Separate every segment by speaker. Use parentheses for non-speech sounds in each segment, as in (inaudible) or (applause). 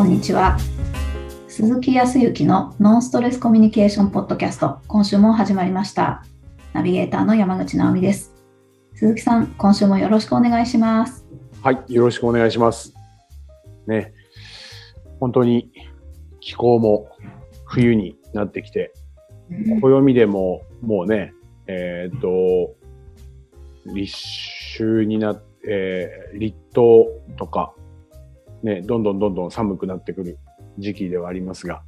Speaker 1: こんにちは。鈴木康之のノンストレスコミュニケーションポッドキャスト、今週も始まりました。ナビゲーターの山口直美です。鈴木さん、今週もよろしくお願いします。
Speaker 2: はい、よろしくお願いします。ね、本当に気候も冬になってきて、暦でももうね、えーっと、立秋になって、えー立冬とか、ね、どんどんどんどん寒くなってくる時期ではありますが、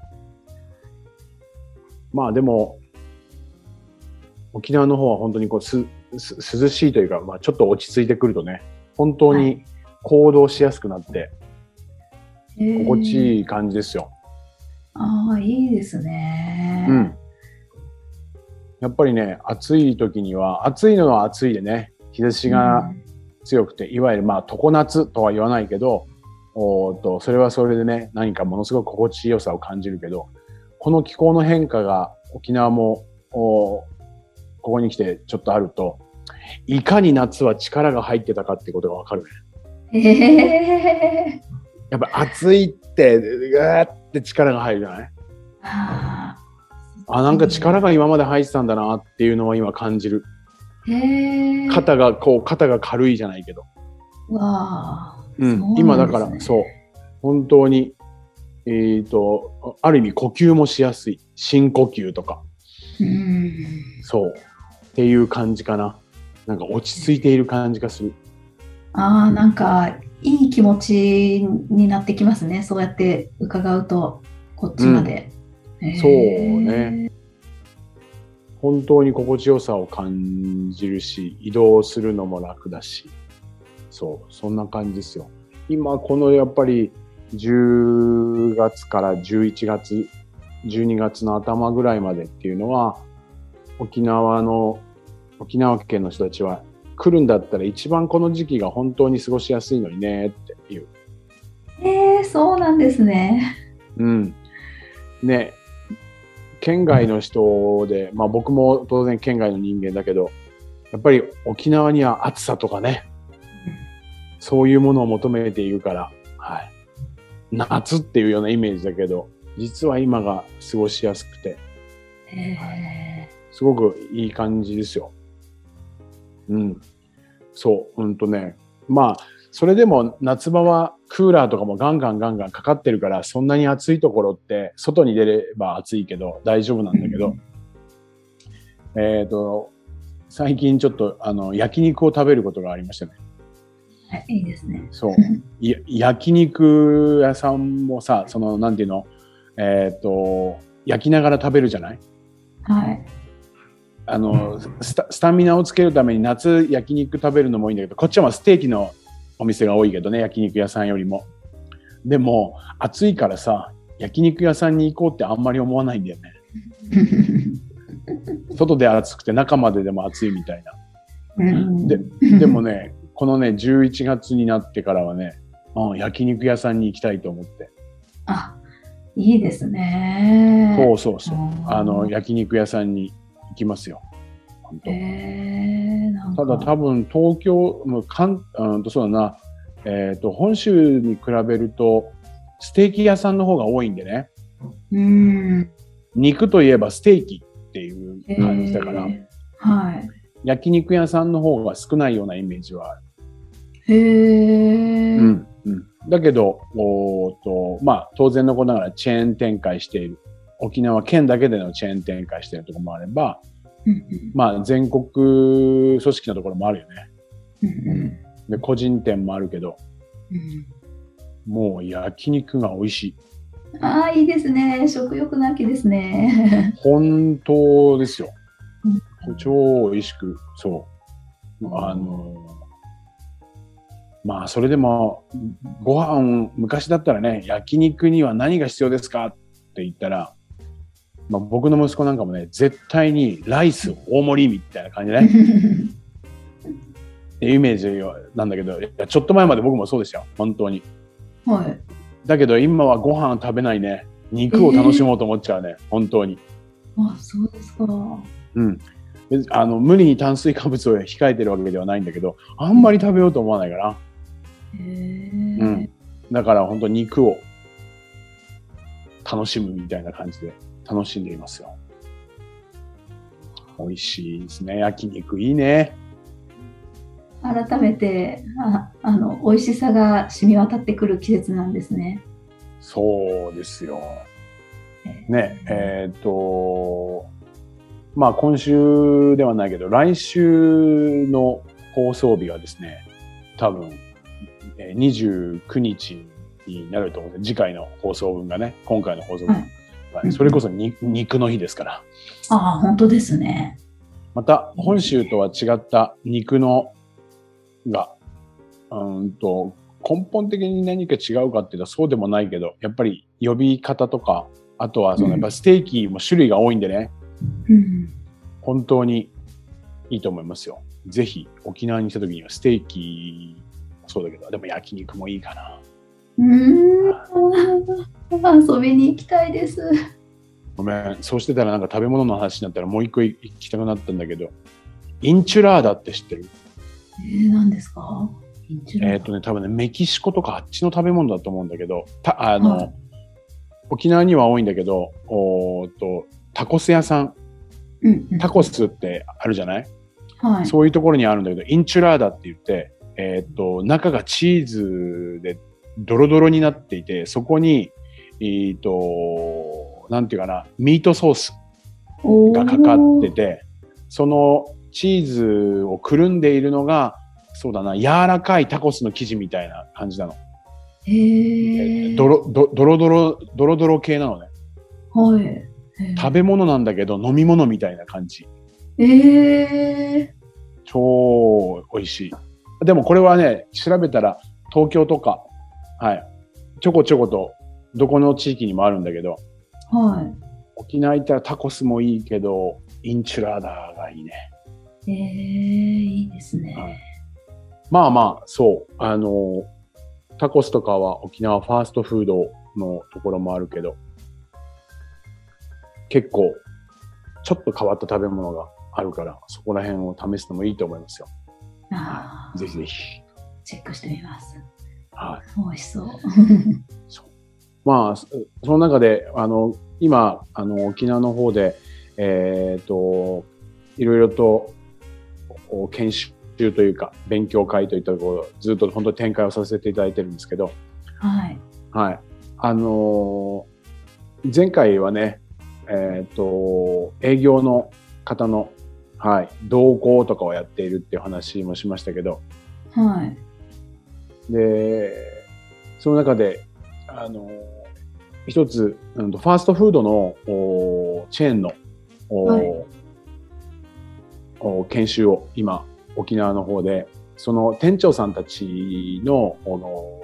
Speaker 2: まあでも、沖縄の方は本当にこうすす涼しいというか、まあ、ちょっと落ち着いてくるとね、本当に行動しやすくなって、心地い
Speaker 1: い。
Speaker 2: い感じですよ。
Speaker 1: ああ、いいですね。
Speaker 2: うん。やっぱりね、暑い時には、暑いのは暑いでね、日差しが強くて、いわゆるまあ常夏とは言わないけど、おとそれはそれでね、何かものすごく心地よさを感じるけど、この気候の変化が沖縄も、ここに来てちょっとあると、いかに夏は力が入ってたかってことがわかるね。
Speaker 1: へえ。
Speaker 2: やっぱ暑いって、ぐーって力が入るじゃない？
Speaker 1: あ
Speaker 2: あ、なんか力が今まで入ってたんだなっていうのは今感じる。
Speaker 1: え。
Speaker 2: 肩が、こう、肩が軽いじゃないけど。
Speaker 1: わあ。
Speaker 2: うん。
Speaker 1: ね
Speaker 2: 今だから、そう。本当に、えっ、と、ある意味呼吸もしやすい。深呼吸とか。
Speaker 1: うん。
Speaker 2: そう。っていう感じかな。なんか落ち着いている感じがする。
Speaker 1: ああ、なんかいい気持ちになってきますね。そうやって伺うと、こっちまで。へえ
Speaker 2: そうね。本当に心地よさを感じるし、移動するのも楽だし。そう。そんな感じですよ。今、このやっぱり10月から11月、12月の頭ぐらいまでっていうのは、沖縄の、沖縄県の人たちは来るんだったら一番この時期が本当に過ごしやすいのにねっていう。
Speaker 1: えー、そうなんですね。
Speaker 2: うん。ね、県外の人で、まあ僕も当然県外の人間だけど、やっぱり沖縄には暑さとかね、そういうものを求めているから、はい。夏っていうようなイメージだけど、実は今が過ごしやすくて、
Speaker 1: へ
Speaker 2: すごくいい感じですよ。うん。そう、うんとね。まあ、それでも夏場はクーラーとかもガンガンガンガンかかってるから、そんなに暑いところって、外に出れば暑いけど大丈夫なんだけど、えっと、最近ちょっとあの焼肉を食べることがありましたね。
Speaker 1: いいいですね。
Speaker 2: そう。(laughs) い焼肉屋さんもさ、その、なんていうの、えっ、と、焼きながら食べるじゃない？
Speaker 1: はい。
Speaker 2: あのスタスタミナをつけるために夏焼肉食べるのもいいんだけどこっちはまあステーキのお店が多いけどね焼肉屋さんよりもでも暑いからさ焼肉屋さんに行こうってあんまり思わないんだよね (laughs) 外で暑くて中まででも暑いみたいな
Speaker 1: うん
Speaker 2: ででもねこのね11月になってからはね、うん、焼肉屋さんに行きたいと思って。
Speaker 1: あ、いいですね。
Speaker 2: そうそうそう。
Speaker 1: あ
Speaker 2: の焼肉屋さんに行きますよ。本当。
Speaker 1: えー、
Speaker 2: ただ多分東京、もうかんうんとそうだな、えっ、と、本州に比べると、ステーキ屋さんの方が多いんでね、
Speaker 1: うん。
Speaker 2: 肉といえばステーキっていう感じだから、
Speaker 1: えー。はい。
Speaker 2: 焼肉屋さんの方が少ないようなイメージはある。
Speaker 1: へえ。
Speaker 2: うんうん、だけど、おと、まあ、当然のことながらチェーン展開している。沖縄県だけでのチェーン展開しているところもあれば、
Speaker 1: うんうん
Speaker 2: まあ、全国組織のところもあるよね。
Speaker 1: うんうん
Speaker 2: で、個人店もあるけど、
Speaker 1: うん
Speaker 2: もう焼肉が美味しい。
Speaker 1: ああ、いいですね。食欲の秋ですね。(laughs)
Speaker 2: 本当ですよ。
Speaker 1: うん
Speaker 2: 超美味しく、そう。あの、まあ、それでも、ご飯、昔だったらね、焼肉には何が必要ですかって言ったら、まあ、僕の息子なんかもね、絶対にライス大盛りみたいな感じね、(laughs) っていうイメージなんだけど、ちょっと前まで僕もそうでしたよ、本当に。
Speaker 1: はい。
Speaker 2: だけど今はご飯食べないね、肉を楽しもうと思っちゃうね、本当に。
Speaker 1: あ、そうですか。
Speaker 2: うん。別あの無理に炭水化物を控えてるわけではないんだけど、あんまり食べようと思わないから。うんだから本当肉を楽しむみたいな感じで楽しんでいますよ。美味しいですね。焼肉いいね。
Speaker 1: 改めてああの美味しさが染み渡ってくる季節なんですね。
Speaker 2: そうですよ。ね、えっ、と、まあ今週ではないけど、来週の放送日がですね、多分、えー29日になると思うんです次回の放送分がね、今回の放送分。それこそに肉の日ですから。
Speaker 1: ああ、本当ですね。
Speaker 2: また、本州とは違った肉のが、うーんと、根本的に何か違うかっていうとそうでもないけど、やっぱり呼び方とか、あとはそのやっぱステーキも種類が多いんでね、
Speaker 1: うん、
Speaker 2: 本当にいいと思いますよ。ぜひ沖縄に来た時にはステーキもそうだけど、でも焼肉もいいかな。
Speaker 1: うーん。遊びに行きたいです。
Speaker 2: ごめん、そうしてたらなんか食べ物の話になったらもう一個行きたくなったんだけど、インチュラーダって知ってる？
Speaker 1: えー、何ですか？インチュラ
Speaker 2: えっ、とね、多分ね、メキシコとかあっちの食べ物だと思うんだけど、たあの、
Speaker 1: はい。
Speaker 2: 沖縄には多いんだけど、おと、タコス屋さん、
Speaker 1: うんうん。
Speaker 2: タコスってあるじゃない、
Speaker 1: はい。
Speaker 2: そういうところにあるんだけど、インチュラーダって言って、えっ、と、中がチーズでドロドロになっていて、そこに、えっ、と、なんていうかな、ミートソース
Speaker 1: お
Speaker 2: がかかってて、そのチーズをくるんでいるのが、そうだな、柔らかいタコスの生地みたいな感じなの。ドロドドロドロ、ドロドロ系なのね。
Speaker 1: はい。
Speaker 2: 食べ物なんだけど飲み物みたいな感じ。
Speaker 1: えー、
Speaker 2: 超美味しい。でもこれはね、調べたら東京とか、はい、ちょこちょことどこの地域にもあるんだけど、
Speaker 1: は
Speaker 2: 沖縄行ったらタコスもいいけど、インチュラーダーがいいね。
Speaker 1: い。えー、いいですね。
Speaker 2: はいまあまあ、そう。あの、タコスとかは沖縄ファーストフードのところもあるけど、結構、ちょっと変わった食べ物があるから、そこら辺を試すのもいいと思いますよ。
Speaker 1: あー
Speaker 2: ぜひぜひ。
Speaker 1: チェックしてみます。
Speaker 2: はい。
Speaker 1: 美味しそう。
Speaker 2: そうまあ、そその中で、あの、今、あの、沖縄の方で、えっ、と、いろいろと、お研修というか、勉強会といったところ、ずっと本当に展開をさせていただいてるんですけど、
Speaker 1: はい。
Speaker 2: はい。あのー前回はね、えっ、と、営業の方の、はい、同行とかをやっているっていう話もしましたけど、
Speaker 1: はい。
Speaker 2: で、その中で、あのー一つ、うんとファーストフードのおチェーンのお、
Speaker 1: はい。
Speaker 2: お研修を今、沖縄の方で、その店長さんたちの、この、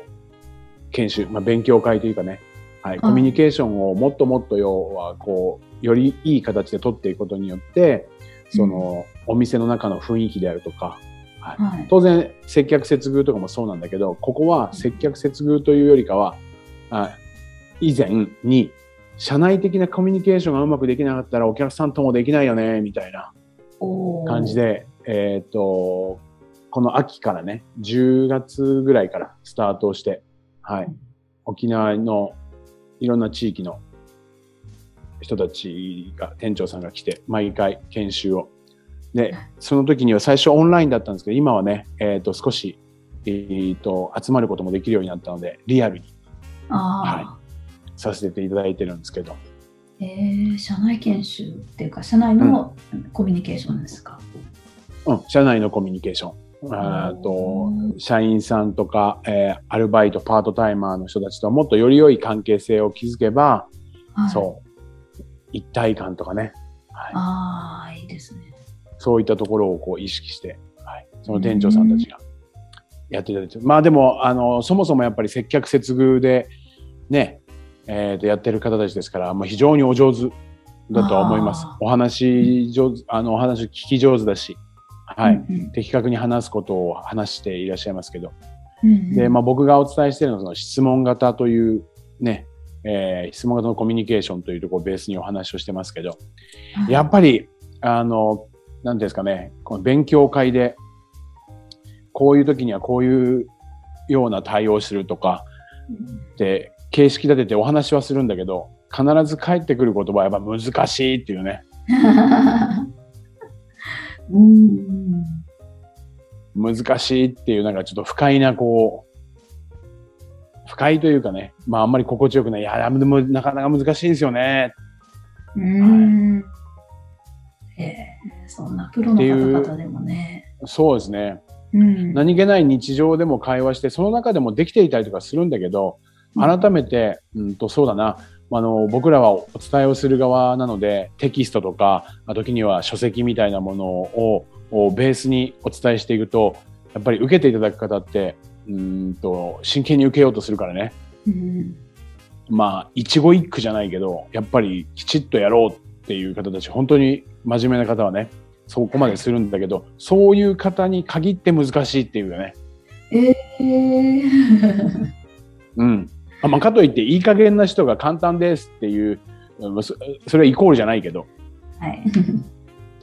Speaker 2: 研修、まあ、勉強会というかね、はい、コミュニケーションをもっともっと要は、こう、よりいい形で取っていくことによって、その、お店の中の雰囲気であるとか、はい
Speaker 1: はい。
Speaker 2: 当然接客接遇とかもそうなんだけどここは接客接遇というよりかはあ以前に社内的なコミュニケーションがうまくできなかったらお客さんともできないよねみたいな感じ。で、えっ、とこの秋からね10月ぐらいからスタートをして、はい、沖縄のいろんな地域の人たちが店長さんが来て毎回研修を。でその時には最初オンラインだったんですけど今はね、えー、と少し、えー、と集まることもできるようになったのでリアルに。
Speaker 1: ああ、
Speaker 2: させていただいてるんですけど。
Speaker 1: えー、社内研修っていうか、社内のコミュニケーションですか？
Speaker 2: うん、社内のコミュニケーション。と社員さんとか、えーアルバイト、パートタイマーの人たちともっとより良い関係性を築けば、
Speaker 1: はい、
Speaker 2: そう、一体感とかね、はい、
Speaker 1: ああ、いいですね。
Speaker 2: そういったところをこう意識して、はい、その店長さんたちがやっていただいて、まあでも、あの、そもそもやっぱり接客接遇で、ね、えーとやってる方たちですから、まあ、非常にお上手だとは思います
Speaker 1: あ。
Speaker 2: お話上手、あの、お話聞き上手だし、はい。
Speaker 1: うん
Speaker 2: 的確に話すことを話していらっしゃいますけど、
Speaker 1: うんうん
Speaker 2: で、まあ、僕がお伝えしているのはその質問型というね、えー質問型のコミュニケーションというところをベースにお話をしてますけど、
Speaker 1: はい
Speaker 2: やっぱり、あの、なんていうんですかね、この勉強会で、こういう時にはこういうような対応をするとか、
Speaker 1: うん
Speaker 2: で、形式立ててお話はするんだけど、必ず返ってくる言葉はやっぱ難しいっていうね。(laughs)
Speaker 1: うん。
Speaker 2: 難しいっていうなんかちょっと不快なこう、不快というかね、まああんまり心地よくない。いや、でもなかなか難しいですよね。
Speaker 1: うん。へえ、そんなプロの方々でもね。
Speaker 2: そうですね。
Speaker 1: うん。
Speaker 2: 何気ない日常でも会話して、その中でもできていたりとかするんだけど、改めて、うんと、そうだな。あの、僕らはお伝えをする側なので、テキストとか、まあ時には書籍みたいなものををベースにお伝えしていくと、やっぱり受けていただく方って、うんと、真剣に受けようとするからね。
Speaker 1: うん。
Speaker 2: まあ、一語一句じゃないけど、やっぱりきちっとやろうっていう方たち、本当に真面目な方はね、そこまでするんだけど、そういう方に限って難しいっていうよね。
Speaker 1: ええ
Speaker 2: うん。あまあ、かといって、いい加減な人が簡単ですっていう、うんそそれはイコールじゃないけど、
Speaker 1: はい。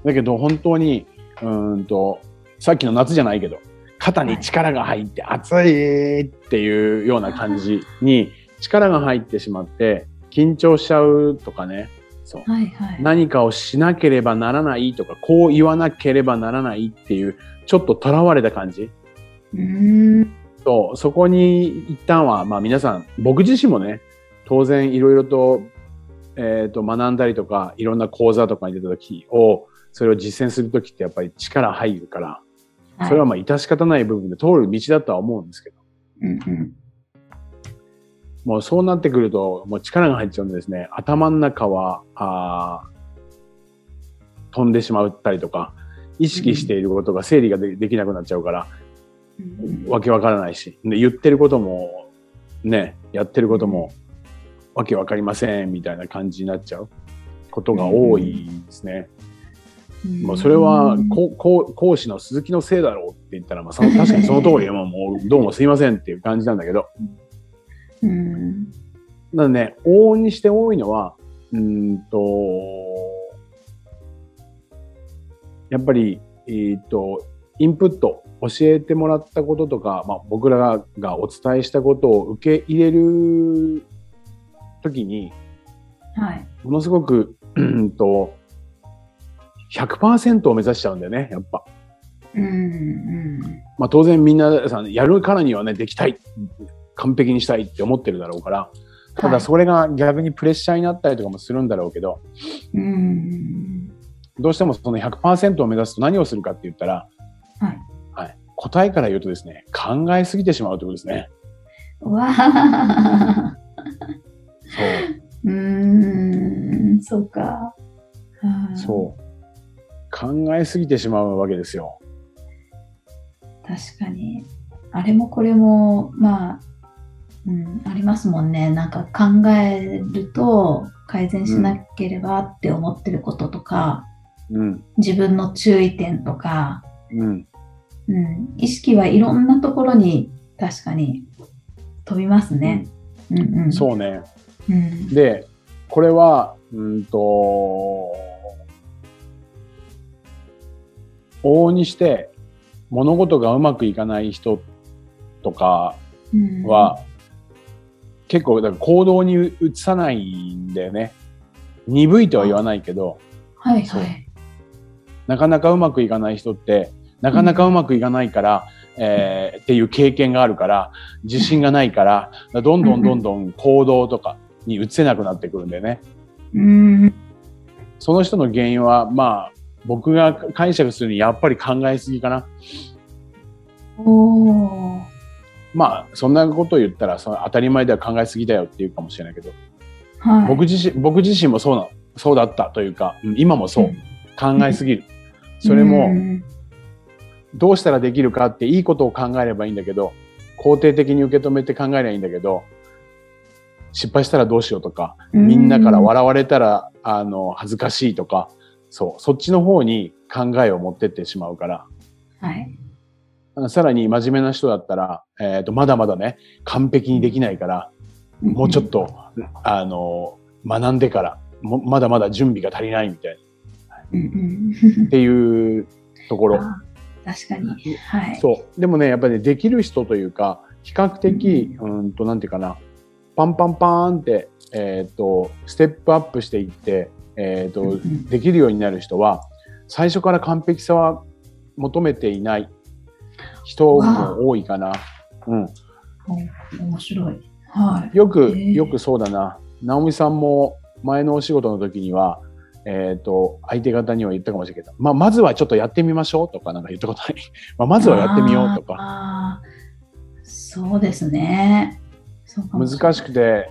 Speaker 2: だけど本当に、うーんと、さっきの夏じゃないけど、肩に力が入って熱いっていうような感じに力が入ってしまって、緊張しちゃうとかね、そう。
Speaker 1: はいはい。
Speaker 2: 何かをしなければならないとか、こう言わなければならないっていう、ちょっと囚われた感じ。
Speaker 1: うん。
Speaker 2: そう、そこに一旦は、まあ皆さん、僕自身もね、当然いろいろと、えっ、と、学んだりとか、いろんな講座とかに出た時を、それを実践する時ってやっぱり力入るから、それはまあ致し方ない部分で通る道だとは思うんですけど、
Speaker 1: うんうん。
Speaker 2: もうそうなってくると、もう力が入っちゃうんでですね、頭の中は、あー飛んでしまったりとか、意識していることが整理がでできなくなっちゃうから、
Speaker 1: うん
Speaker 2: わけわからないし、で言ってることも、ね、やってることも、わけわかりません、みたいな感じになっちゃうことが多いですね。もうそれは、こうこう講師の鈴木のせいだろうって言ったら、まあ、その確かにその通り、(laughs) まあもうどうもすいませんっていう感じなんだけど、
Speaker 1: うん。
Speaker 2: なのでね、往々にして多いのは、うーんと、やっぱり、えーっと、インプット、教えてもらったこととか、まあ、僕らががお伝えしたことを受け入れるときに、
Speaker 1: はい。
Speaker 2: ものすごく、うんと、100%を目指しちゃうんだよね、やっぱ。
Speaker 1: うんうん。
Speaker 2: まあ当然みんなさん、やるからにはね、できたい、完璧にしたいって思ってるだろうから、た
Speaker 1: はい
Speaker 2: だそれが逆にプレッシャーになったりとかもするんだろうけど、
Speaker 1: うん。
Speaker 2: どうしてもその100%を目指すと何をするかって言ったら、
Speaker 1: はい。
Speaker 2: はい、答えから言うとですね、考えすぎてしまうということですね。
Speaker 1: わあ。
Speaker 2: そう。
Speaker 1: うーん、そうか。うん
Speaker 2: そう。考えすぎてしまうわけですよ。
Speaker 1: 確かに。あれもこれも、まあ、うん、ありますもんね。なんか考えると改善しなければって思ってることとか、
Speaker 2: うん。
Speaker 1: 自分の注意点とか、
Speaker 2: うん。
Speaker 1: うん、意識はいろんなところに確かに飛びますね。うんうん。
Speaker 2: そうね。
Speaker 1: うん。
Speaker 2: で、これは、うんと、往々にして物事がうまくいかない人とか
Speaker 1: うん、
Speaker 2: は、結構だから行動に移さないんだよね。鈍いとは言わないけど、
Speaker 1: はいはい。
Speaker 2: なかなかうまくいかない人って、なかなかうまくいかないから、えーっていう経験があるから、自信がないから、どんどんどんどん行動とかに移せなくなってくるんだよね。
Speaker 1: うん。
Speaker 2: その人の原因は、まあ、僕が解釈するにやっぱり考えすぎかな。
Speaker 1: おー。
Speaker 2: まあ、そんなことを言ったら、その当たり前では考えすぎだよって言うかもしれないけど、
Speaker 1: はい。
Speaker 2: 僕自身、僕自身もそうな、そうだったというか、うん今もそう、考えすぎる。それ
Speaker 1: う
Speaker 2: も、
Speaker 1: ん
Speaker 2: どうしたらできるかっていいことを考えればいいんだけど、肯定的に受け止めて考えればいいんだけど、失敗したらどうしようとか、みんなから笑われたら、あの、恥ずかしいとか、そう、そっちの方に考えを持ってってしまうから、
Speaker 1: はい。
Speaker 2: さらに真面目な人だったら、えっ、と、まだまだね、完璧にできないから、もうちょっと、あの、学んでから、もまだまだ準備が足りないみたい
Speaker 1: うんうん
Speaker 2: な、っていうところ。
Speaker 1: あ確かに。はい。
Speaker 2: そう。でもね、やっぱり、ね、できる人というか、比較的、うんと、なんていうかな、パンパンパーンって、えっ、と、ステップアップしていって、えっ、と、できるようになる人は、最初から完璧さは求めていない人も多いかな。うん。
Speaker 1: お面白い。はい。
Speaker 2: よく、
Speaker 1: へえ
Speaker 2: よくそうだな。直美さんも前のお仕事の時には、えっ、と、相手方には言ったかもしれないけど、まあ、まずはちょっとやってみましょうとかなんか言ったことない。(laughs) まあ、まずはやってみようとか。
Speaker 1: そうですね。
Speaker 2: 難しくて、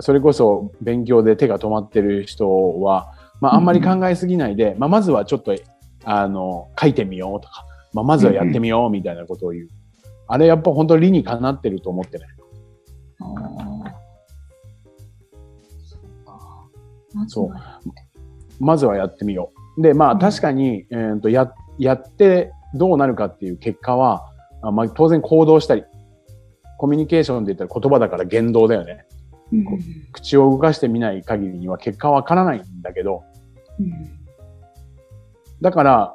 Speaker 2: それこそ勉強で手が止まってる人は、まあ、あんまり考えすぎないで、まあ、まずはちょっと、あの、書いてみようとか、まあ、まずはやってみようみたいなことを言う。あれやっぱ本当理にかなってると思ってね。
Speaker 1: そうか。まずは
Speaker 2: やってみよう。で、まあ
Speaker 1: うん
Speaker 2: 確かに、えーとや、やってどうなるかっていう結果は、あまあ、当然行動したり、コミュニケーションで言ったら言葉だから言動だよね。
Speaker 1: うん
Speaker 2: 口を動かしてみない限りには結果はわからないんだけど、
Speaker 1: うん
Speaker 2: だから、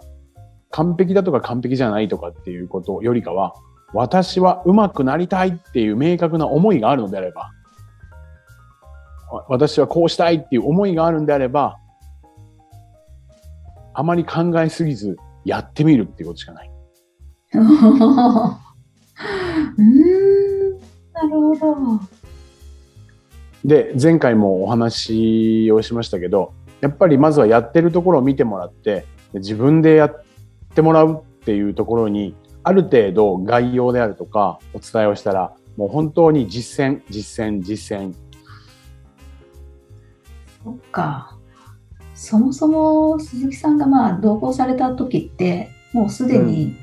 Speaker 2: 完璧だとか完璧じゃないとかっていうことよりかは、私は上手くなりたいっていう明確な思いがあるのであれば、わ私はこうしたいっていう思いがあるんであれば、あまり考えすぎずやってみるっていうことしかない。(laughs)
Speaker 1: うーんなるほど。
Speaker 2: で、前回もお話をしましたけど、やっぱりまずはやってるところを見てもらって、で自分でやってもらうっていうところに、ある程度概要であるとかお伝えをしたら、もう本当に実践、実践、実践。
Speaker 1: そっか。そもそも鈴木さんがまあ同行された時って、もうすでに、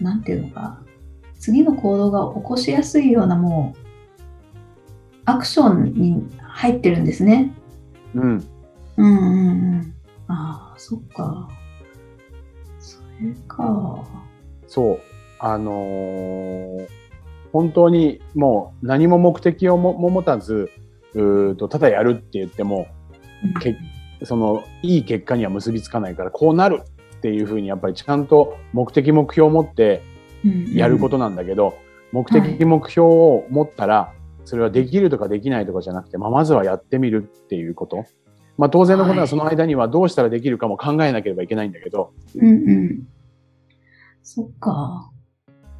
Speaker 1: なんていうのか、次の行動が起こしやすいようなもう、アクションに入ってるんですね。
Speaker 2: うん。
Speaker 1: うんうんうん。ああ、そっか。それか。
Speaker 2: そう。あのー本当にもう何も目的をもも持たず、うーとただやるって言っても、けそのいい結果には結びつかないからこうなるっていうふうにやっぱりちゃんと目的目標を持ってやることなんだけど、目的目標を持ったらそれはできるとかできないとかじゃなくて、まあ、まずはやってみるっていうこと。まあ当然のこと
Speaker 1: は
Speaker 2: はいその間にはどうしたらできるかも考えなければいけないんだけど、
Speaker 1: うんうん。そっか。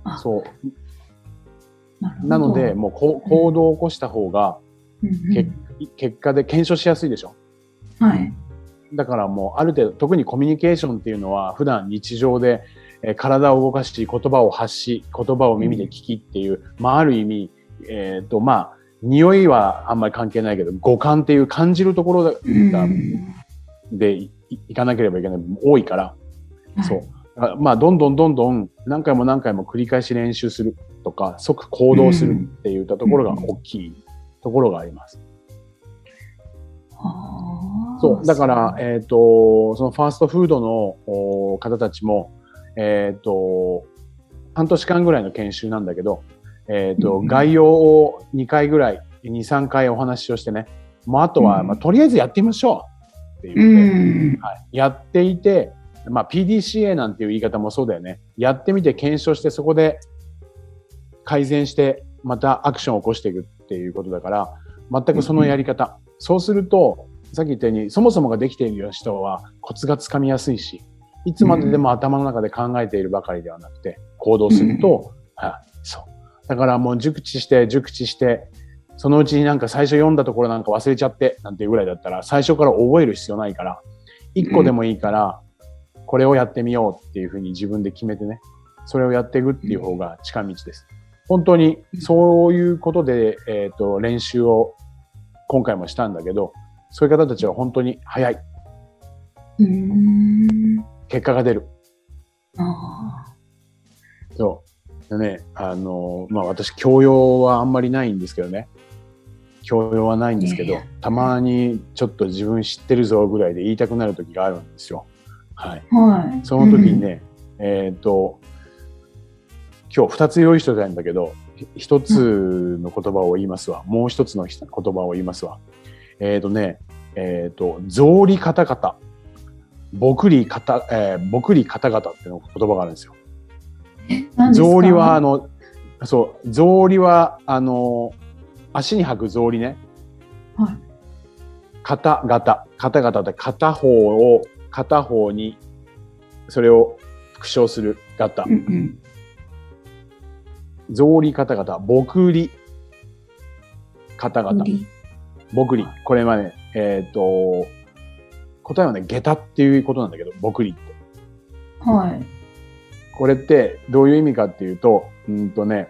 Speaker 1: あ
Speaker 2: そう。
Speaker 1: な
Speaker 2: ので、もうこう行動を起こした方が
Speaker 1: うんうん
Speaker 2: 結結果で検証しやすいでしょ。
Speaker 1: はい。
Speaker 2: だからもうある程度、特にコミュニケーションっていうのは普段日常で、えー体を動かし、言葉を発し、言葉を耳で聞きっていう、まあある意味、えっ、とまあ、匂いはあんまり関係ないけど、五感っていう感じるところが
Speaker 1: うん
Speaker 2: でいいかなければいけない多いから、
Speaker 1: はい
Speaker 2: そう。あまあ、どんどんどんどん何回も何回も繰り返し練習するとか、即行動するっていったところが大きいところがあります。
Speaker 1: はあ
Speaker 2: そう。だから、えっ、と、そのファーストフードのお方たちも、えっ、と、半年間ぐらいの研修なんだけど、えっ、と、
Speaker 1: うん
Speaker 2: 概要を2回ぐらい、2、3回お話をしてね、もうあとは、
Speaker 1: うん
Speaker 2: まあ、とりあえずやってみましょうって
Speaker 1: う
Speaker 2: 言って、
Speaker 1: ん。
Speaker 2: はい、やっていて、まあ、PDCA なんていう言い方もそうだよね。やってみて検証して、そこで改善して、またアクションを起こしていくっていうことだから、全くそのやり方。そうすると、さっき言ったように、そもそもができている人はコツがつかみやすいし、いつまででも頭の中で考えているばかりではなくて、行動すると、はい、そう。だからもう熟知して、熟知して、そのうちになんか最初読んだところなんか忘れちゃって、なんていうぐらいだったら、最初から覚える必要ないから、一個でもいいから、これをやってみようっていうふうに自分で決めてね、それをやっていくっていう方が近道です。本当にそういうことで、えっ、と、練習を今回もしたんだけど、そういう方たちは本当に早い。
Speaker 1: うん。
Speaker 2: 結果が出る。
Speaker 1: あ
Speaker 2: そう。でね、あの、まあ私、教養はあんまりないんですけどね。教養はないんですけど、たまにちょっと自分知ってるぞぐらいで言いたくなる時があるんですよ。はい。
Speaker 1: あ。はい。
Speaker 2: その時にね、えっ、と、今日二つ用意してたんだけど、ひ一つの言葉を言いますわ。もう一つのひ言葉を言いますわ。えっ、とね、えっ、と、草履カタカタ。僕りカタ、えー、僕りカタカタっていうの言葉があるんですよ。草履は、あの、そう、草履は、あの、足に履く草履ね。
Speaker 1: はい。
Speaker 2: 肩型。肩型で片方を、片方に、それを復唱する型
Speaker 1: う。ん
Speaker 2: 草履肩型。ぼくり。肩
Speaker 1: うん。
Speaker 2: 型。ぼくり。これはね、えっ、と、答えはね、下駄っていうことなんだけど、ぼくりって。
Speaker 1: はい。
Speaker 2: これってどういう意味かっていうと、うんとね、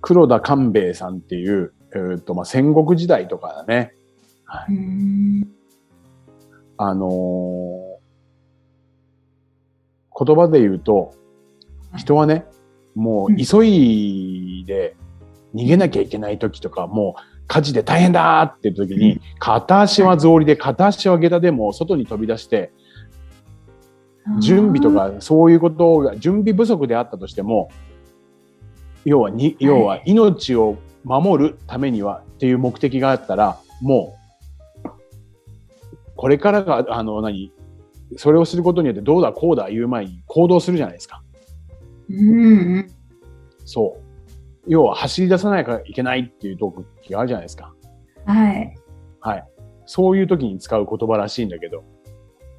Speaker 2: 黒田官兵衛さんっていう、えーとまあ、戦国時代とかだね。は
Speaker 1: う
Speaker 2: い、
Speaker 1: ん。
Speaker 2: あのー言葉で言うと、人はね、も
Speaker 1: う
Speaker 2: 急いで逃げなきゃいけない時とか、もう火事で大変だっていう時に、
Speaker 1: うん
Speaker 2: 片足は草履で片足は下駄でも外に飛び出して、準備とかそういうことが準備不足であったとしても要はに要は命を守るためにはっていう目的があったらもうこれからがあの何それをすることによってどうだこうだ言う前に行動するじゃないですか。
Speaker 1: うんうん。
Speaker 2: そう。要は走り出さないからいけないっていう時があるじゃないですか。
Speaker 1: はい。
Speaker 2: はい。そういう時に使う言葉らしいんだけど、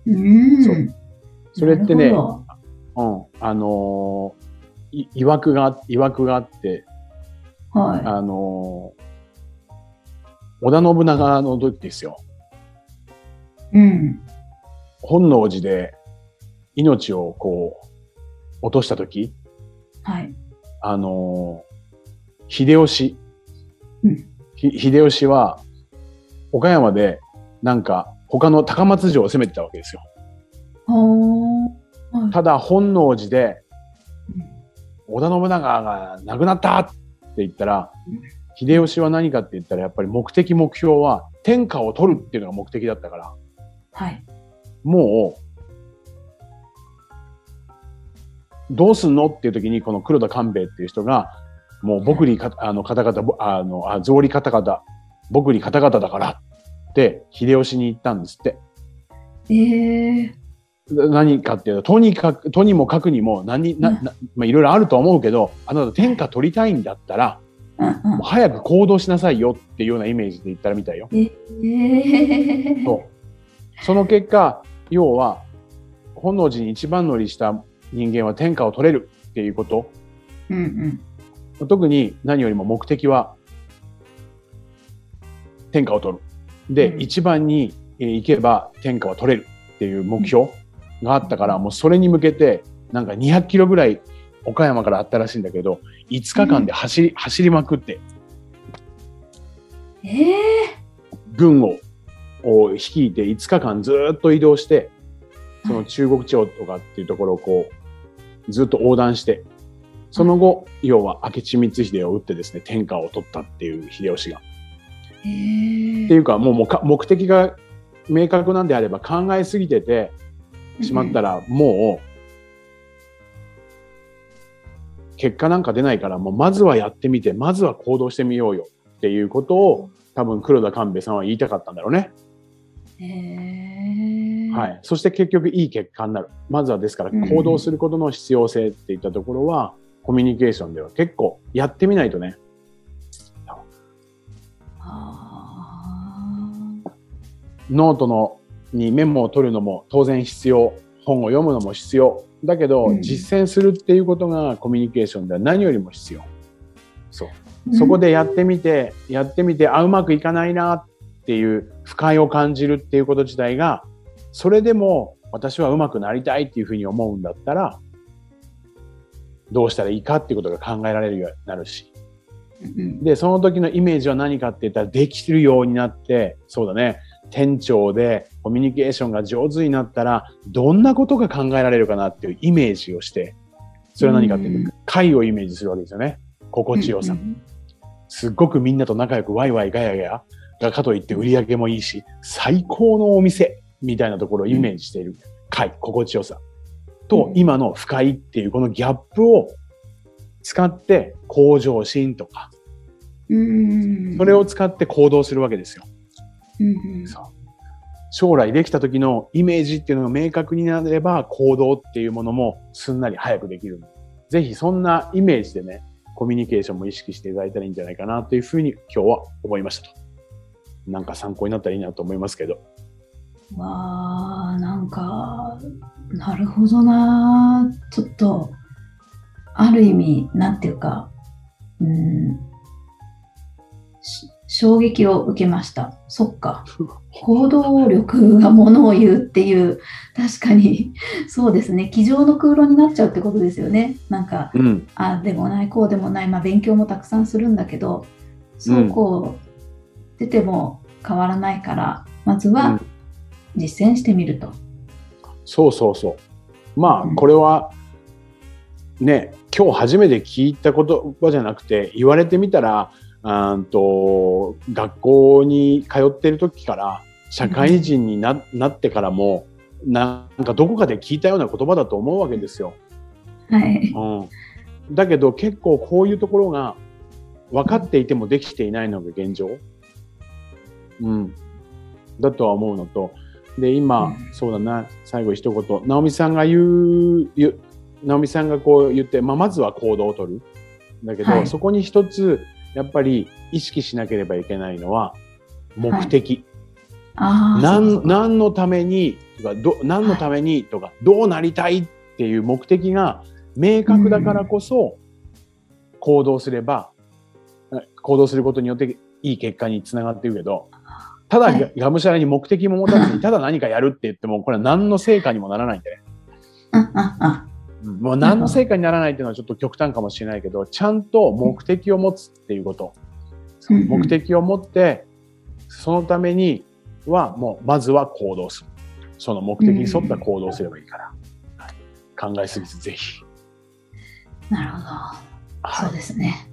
Speaker 1: うん。
Speaker 2: そうそれってねうん、あのーい、いわくが、いわくがあって、
Speaker 1: は
Speaker 2: あのー織田信長の時ですよ。
Speaker 1: い。うん。
Speaker 2: 本能寺で命をこう、落とした時、
Speaker 1: はい。
Speaker 2: あのー秀吉、
Speaker 1: うん
Speaker 2: ひ秀吉は、岡山で、なんか、他の高松城を攻めてたわけですよ。ただ、本能寺で、
Speaker 1: うん。
Speaker 2: 織田信長が亡くなったって言ったら、秀吉は何かって言ったら、やっぱり目的目標は天下を取るっていうのが目的だったから、
Speaker 1: はい。
Speaker 2: もう、どうすんのっていう時に、この黒田官兵衛っていう人が、もう僕にか、あの、方々、ぼあの、あ、草履方々、僕に方々だからって、秀吉に言ったんですって。
Speaker 1: ええ
Speaker 2: 何かっていうと、とにかく、とにもかくにも、何、な、なまあ、いろいろあると思うけど、あなた天下取りたいんだったら、う早く行動しなさいよっていうようなイメージで言ったらみたいよ。
Speaker 1: ええ
Speaker 2: そう。その結果、要は、本能寺に一番乗りした人間は天下を取れるっていうこと。
Speaker 1: うんうん。
Speaker 2: 特に何よりも目的は、天下を取る。で、
Speaker 1: うん
Speaker 2: 一番にえー行けば天下は取れるっていう目標があったから、もうそれに向けて、なんか200キロぐらい岡山からあったらしいんだけど、5日間で走り、走りまくって、
Speaker 1: ええ
Speaker 2: 軍をを率いて5日間ずーっと移動して、その中国地方とかっていうところをこう、ずっと横断して、その後、要は明智光秀を撃ってですね、天下を取ったっていう秀吉が。
Speaker 1: ええ
Speaker 2: っていうか、もうもうか目的が明確なんであれば考えすぎててしまったら、もう、結果なんか出ないから、もうまずはやってみて、まずは行動してみようよっていうことを、多分黒田官兵衛さんは言いたかったんだろうね。
Speaker 1: ええ
Speaker 2: はい。そして結局いい結果になる。まずはですから
Speaker 1: うん
Speaker 2: 行動することの必要性っていったところは、コミュニケーションでは結構やってみないとね。
Speaker 1: あ
Speaker 2: ノートのにメモを取るのも当然必要。本を読むのも必要。だけど、
Speaker 1: うん
Speaker 2: 実践するっていうことがコミュニケーションでは何よりも必要。そう。
Speaker 1: ー
Speaker 2: そこでやってみて、やってみて、あ、うまくいかないなっていう不快を感じるっていうこと自体が、それでも私はうまくなりたいっていうふうに思うんだったら、どうしたらいいかっていうことが考えられるようになるし。
Speaker 1: うん
Speaker 2: で、その時のイメージは何かって言ったら、できるようになって、そうだね、店長でコミュニケーションが上手になったら、どんなことが考えられるかなっていうイメージをして、それは何かっていうと、快をイメージするわけですよね。心地よさ。
Speaker 1: うん
Speaker 2: すっごくみんなと仲良くワイワイガヤガヤがかといって売り上げもいいし、最高のお店みたいなところをイメージしている快、心地よさ。と、
Speaker 1: うん
Speaker 2: 今の不快っていうこのギャップを使って向上心とか、
Speaker 1: うん
Speaker 2: それを使って行動するわけですよ。
Speaker 1: うんうん
Speaker 2: そう将来できた時のイメージっていうのが明確になれば行動っていうものもすんなり早くできる。ぜひそんなイメージでね、ココミュニケーションも意識していただいたらいいんじゃないかなというふうに今日は思いましたと。なんか参考になったらいいなと思いますけど。
Speaker 1: わあ、なんか、なるほどな。ちょっと、ある意味、なんていうか、うん、衝撃を受けました。そっか。(laughs) 行動力がものを言うっていう、確かに、そうですね。机上の空論になっちゃうってことですよね。なんか、うん、あでもない、こうでもない。まあ、勉強もたくさんするんだけど、そうこう、出ても変わらないから、まずは実践してみると。うん、
Speaker 2: そうそうそう。まあ、これは、ね、今日初めて聞いた言葉じゃなくて、言われてみたら、うんと学校に通ってる時から社会人にな,、なってからもなんかどこかで聞いたような言葉だと思うわけですよ。
Speaker 1: はい、
Speaker 2: うん、だけど結構こういうところが分かっていてもできていないのが現状、うん、だとは思うのと。で今、うん、そうだな。最後一言。直美さんが言う直美さんがこう言って、まあ、まずは行動をとる。だけど、はい、そこに一つやっぱり意識しなければいけないのは目的。はい、何何のためにとかど何のためにとか、どうなりたいっていう目的が明確だからこそ行動すれば、うん、行動することによっていい結果につながっているけどただがむしゃらに目的も持たずにただ何かやるって言ってもこれは何の成果にもならないんでね。もう何の成果にならないっていうのはちょっと極端かもしれないけど、ちゃんと目的を持つっていうこと。目的を持って、そのためにはもうまずは行動する。その目的に沿った行動すればいいから。考えすぎずぜひ。
Speaker 1: なるほど。そうですね、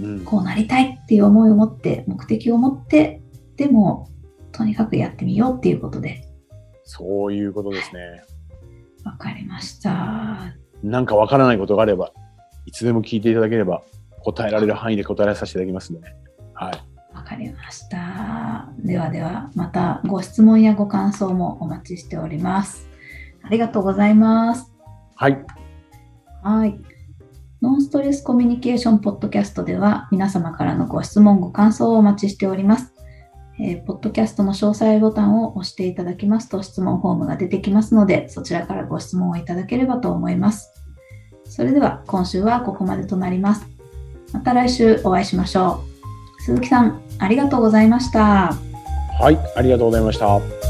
Speaker 1: うん。こうなりたいっていう思いを持って、目的を持って、でも、とにかくやってみようっていうことで。
Speaker 2: そういうことですね。
Speaker 1: わかりました。
Speaker 2: なんかわからないことがあれば、いつでも聞いていただければ、答えられる範囲で答えられさせていただきますので、ね、はい。
Speaker 1: わかりました。ではでは、またご質問やご感想もお待ちしております。ありがとうございます。
Speaker 2: はい。
Speaker 1: はい。ノンストレスコミュニケーションポッドキャストでは皆様からのご質問、ご感想をお待ちしております。えー、ポッドキャストの詳細ボタンを押していただきますと質問フォームが出てきますので、そちらからご質問をいただければと思います。それでは今週はここまでとなります。また来週お会いしましょう。鈴木さん、ありがとうございました。
Speaker 2: はい、ありがとうございました。